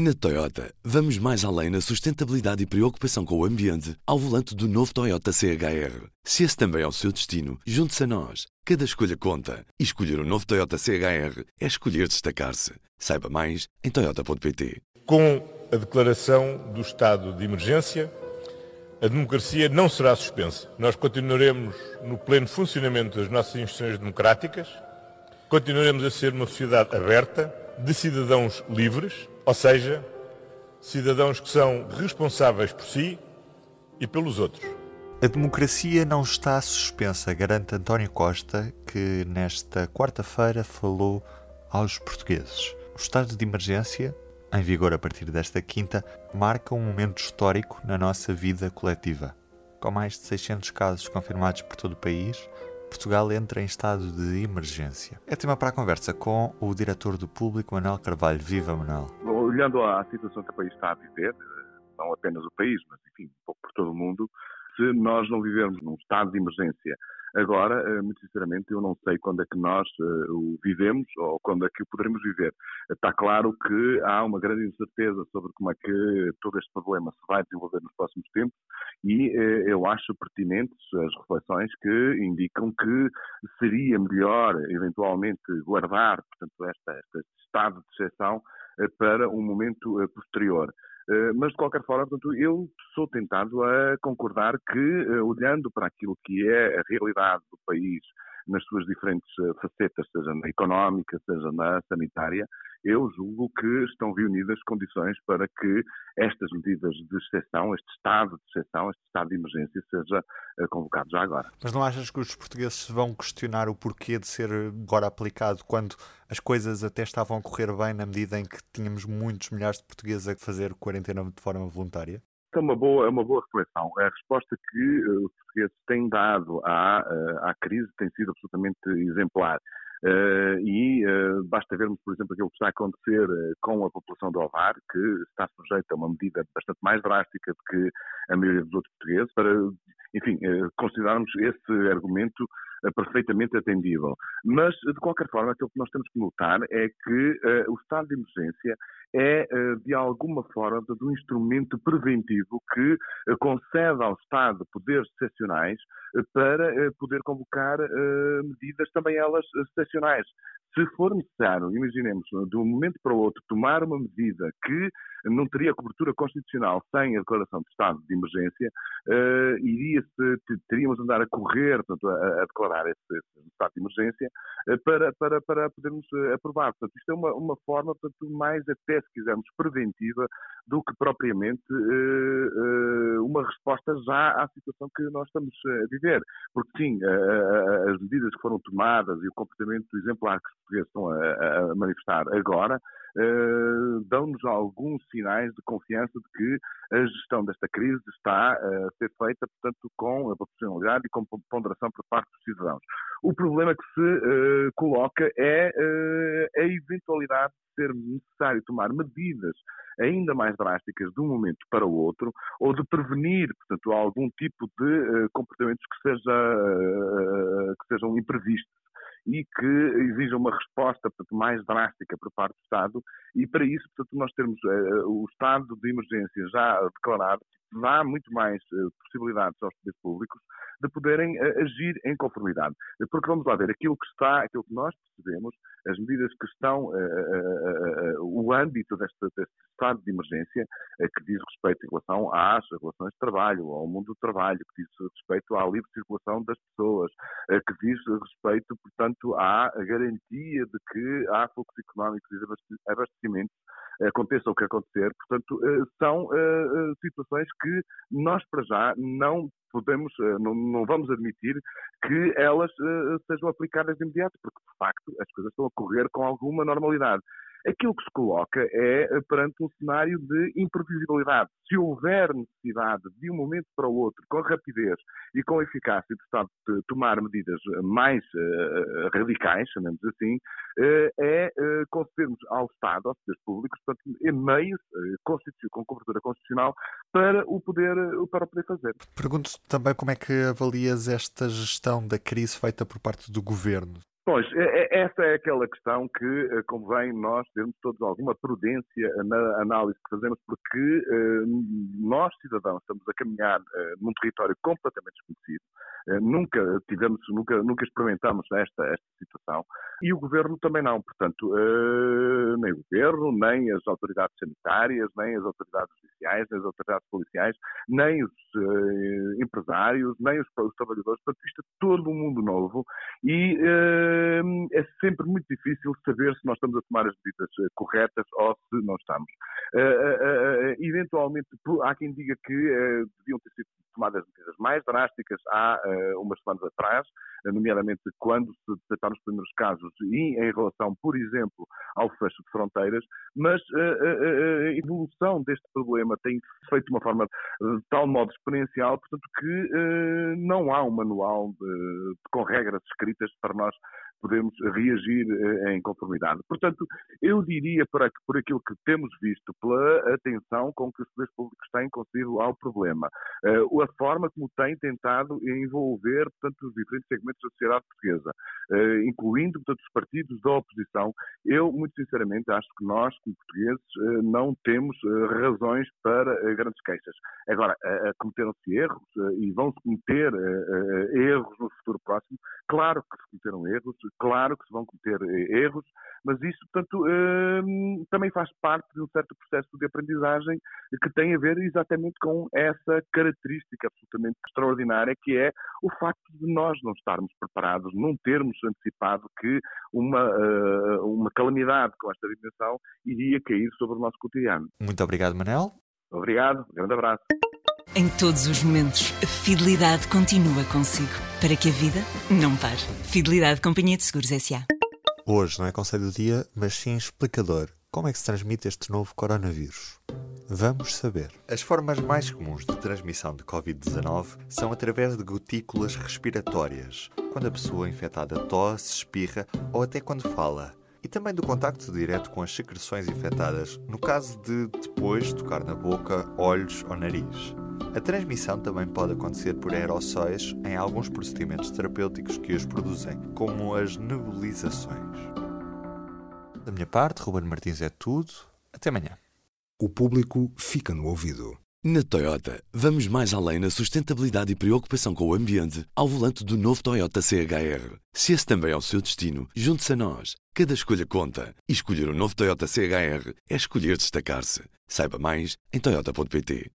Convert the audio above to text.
Na Toyota, vamos mais além na sustentabilidade e preocupação com o ambiente ao volante do novo Toyota CHR. Se esse também é o seu destino, junte-se a nós. Cada escolha conta. E escolher o um novo Toyota CHR é escolher destacar-se. Saiba mais em Toyota.pt. Com a declaração do estado de emergência, a democracia não será suspensa. Nós continuaremos no pleno funcionamento das nossas instituições democráticas, continuaremos a ser uma sociedade aberta, de cidadãos livres ou seja, cidadãos que são responsáveis por si e pelos outros. A democracia não está suspensa, garante António Costa, que nesta quarta-feira falou aos portugueses. O estado de emergência, em vigor a partir desta quinta, marca um momento histórico na nossa vida coletiva. Com mais de 600 casos confirmados por todo o país, Portugal entra em estado de emergência. É tema para a conversa com o diretor do Público, Manuel Carvalho. Viva, Manuel. Olhando à situação que o país está a viver, não apenas o país, mas enfim, um pouco por todo o mundo, se nós não vivermos num estado de emergência Agora, eh, muito sinceramente, eu não sei quando é que nós uh, o vivemos ou quando é que o poderemos viver. Está claro que há uma grande incerteza sobre como é que todo este problema se vai desenvolver nos próximos tempos e uh, eu acho pertinentes as reflexões que indicam que seria melhor, eventualmente, guardar, portanto, este estado de exceção para um momento posterior. Eh, mas, de qualquer forma, portanto, eu sou tentado a concordar que, eh, olhando para aquilo que é a realidade do país nas suas diferentes eh, facetas, seja na económica, seja na sanitária, eu julgo que estão reunidas condições para que estas medidas de exceção, este estado de exceção, este estado de emergência, seja convocado já agora. Mas não achas que os portugueses vão questionar o porquê de ser agora aplicado quando as coisas até estavam a correr bem na medida em que tínhamos muitos milhares de portugueses a fazer quarentena de forma voluntária? É uma boa, é uma boa reflexão. A resposta que uh, os portugueses têm dado à, uh, à crise tem sido absolutamente exemplar. Uh, e uh, basta vermos, por exemplo, aquilo que está a acontecer uh, com a população do Alvar, que está sujeita a uma medida bastante mais drástica do que a maioria dos outros portugueses, para, enfim, considerarmos esse argumento perfeitamente atendível. Mas, de qualquer forma, aquilo que nós temos que notar é que o estado de emergência é, de alguma forma, um instrumento preventivo que concede ao Estado poderes excepcionais para poder convocar medidas também elas excepcionais. Se for necessário, imaginemos, de um momento para o outro, tomar uma medida que não teria cobertura constitucional sem a declaração de estado de emergência, uh, iria teríamos de andar a correr, portanto, a, a declarar esse, esse, estado de emergência uh, para, para, para podermos uh, aprovar. Portanto, isto é uma, uma forma, portanto, mais até, se quisermos, preventiva do que propriamente uma resposta já à situação que nós estamos a viver. Porque, sim, as medidas que foram tomadas e o comportamento exemplar que os portugueses estão a, a manifestar agora uh, dão-nos alguns sinais de confiança de que a gestão desta crise está a ser feita, portanto, com a proporcionalidade e com ponderação por parte dos cidadãos. O problema que se uh, coloca é uh, a eventualidade de ser necessário tomar medidas ainda mais drásticas de um momento para o outro, ou de prevenir, portanto, algum tipo de comportamentos que, seja, que sejam imprevistos e que exijam uma resposta portanto, mais drástica por parte do Estado e para isso, portanto, nós temos uh, o estado de emergência já declarado dá muito mais uh, possibilidades aos poderes públicos de poderem uh, agir em conformidade. Porque vamos lá ver, aquilo que está, aquilo que nós percebemos, as medidas que estão, o âmbito deste, deste, estado de emergência, que diz respeito em relação às relações de trabalho, ao mundo do trabalho, que diz respeito à livre circulação das pessoas, que diz respeito, portanto, à garantia de que há fluxos económicos e abastecimentos aconteça o que acontecer. Portanto, são situações que nós, para já, não podemos, eh, não, não, vamos admitir que elas sejam aplicadas de imediato, porque de facto as coisas estão a correr com alguma normalidade. Aquilo que se coloca é eh, perante um cenário de imprevisibilidade. Se houver necessidade de um momento para o outro, com rapidez e com eficácia, de Estado de tomar medidas mais uh, radicais, chamemos assim, uh, é uh, concedermos ao Estado, aos poderes públicos, portanto, meios com cobertura constitucional para o poder, para o poder fazer. Pergunto também como é que avalias esta gestão da crise feita por parte do governo? Pois, é, é, essa é aquela questão que eh, convém nós termos todos alguma prudência na análise que fazemos, porque eh, nós, cidadãos, estamos a caminhar eh, num território completamente desconhecido, nunca tivemos, nunca, nunca experimentámos esta, esta situação, e o Governo também não, portanto, nem o Governo, nem as autoridades sanitárias, nem as autoridades judiciais, nem as autoridades policiais, nem os empresários, nem os, os trabalhadores, portanto, isto é todo um mundo novo, e é sempre muito difícil saber se nós estamos a tomar as medidas eh, corretas ou se não estamos. Uh, uh, eventualmente, há quem diga que deviam ter sido tomadas medidas mais drásticas há umas semanas atrás, nomeadamente quando se detectaram os primeiros casos e em relação, por exemplo, ao fecho de fronteiras, mas a evolução deste problema tem feito de uma forma de tal modo exponencial, portanto, que não há um manual com regras escritas para nós podemos reagir eh, em conformidade. Portanto, eu diria, para, por aquilo que temos visto, pela atenção com que os poderes públicos têm concedido ao problema, eh, a forma como têm tentado envolver, portanto, os diferentes segmentos da sociedade portuguesa, eh, incluindo, portanto, os partidos da oposição, eu, muito sinceramente, acho que nós, como portugueses, não temos razões para grandes queixas. Agora, cometeram-se erros e vão-se cometer erros no futuro próximo. Claro que se cometeram erros, claro que se vão cometer eh, erros, mas isso, portanto, hum, também faz parte de um certo processo de aprendizagem que tem a ver exatamente com essa característica absolutamente extraordinária que é o facto de nós não estarmos preparados, não termos antecipado que uma, eh, uma calamidade com esta dimensão iria cair sobre o nosso cotidiano. Muito obrigado, Manel. Obrigado, um grande abraço. Em todos os momentos, a fidelidade continua consigo, para que a vida não pare. Fidelidade Companhia de Seguros S.A. Hoje não é conselho do dia, mas sim explicador. Como é que se transmite este novo coronavírus? Vamos saber. As formas mais comuns de transmissão de Covid-19 são através de gotículas respiratórias, quando a pessoa infectada tosse, espirra ou até quando fala e também do contacto direto com as secreções infectadas, no caso de depois tocar na boca, olhos ou nariz. A transmissão também pode acontecer por aerossóis em alguns procedimentos terapêuticos que os produzem, como as nebulizações. Da minha parte, Ruben Martins é tudo. Até amanhã. O público fica no ouvido. Na Toyota, vamos mais além na sustentabilidade e preocupação com o ambiente ao volante do novo Toyota CHR. Se esse também é o seu destino, junte-se a nós. Cada escolha conta. E escolher o um novo Toyota CHR é escolher destacar-se. Saiba mais em Toyota.pt.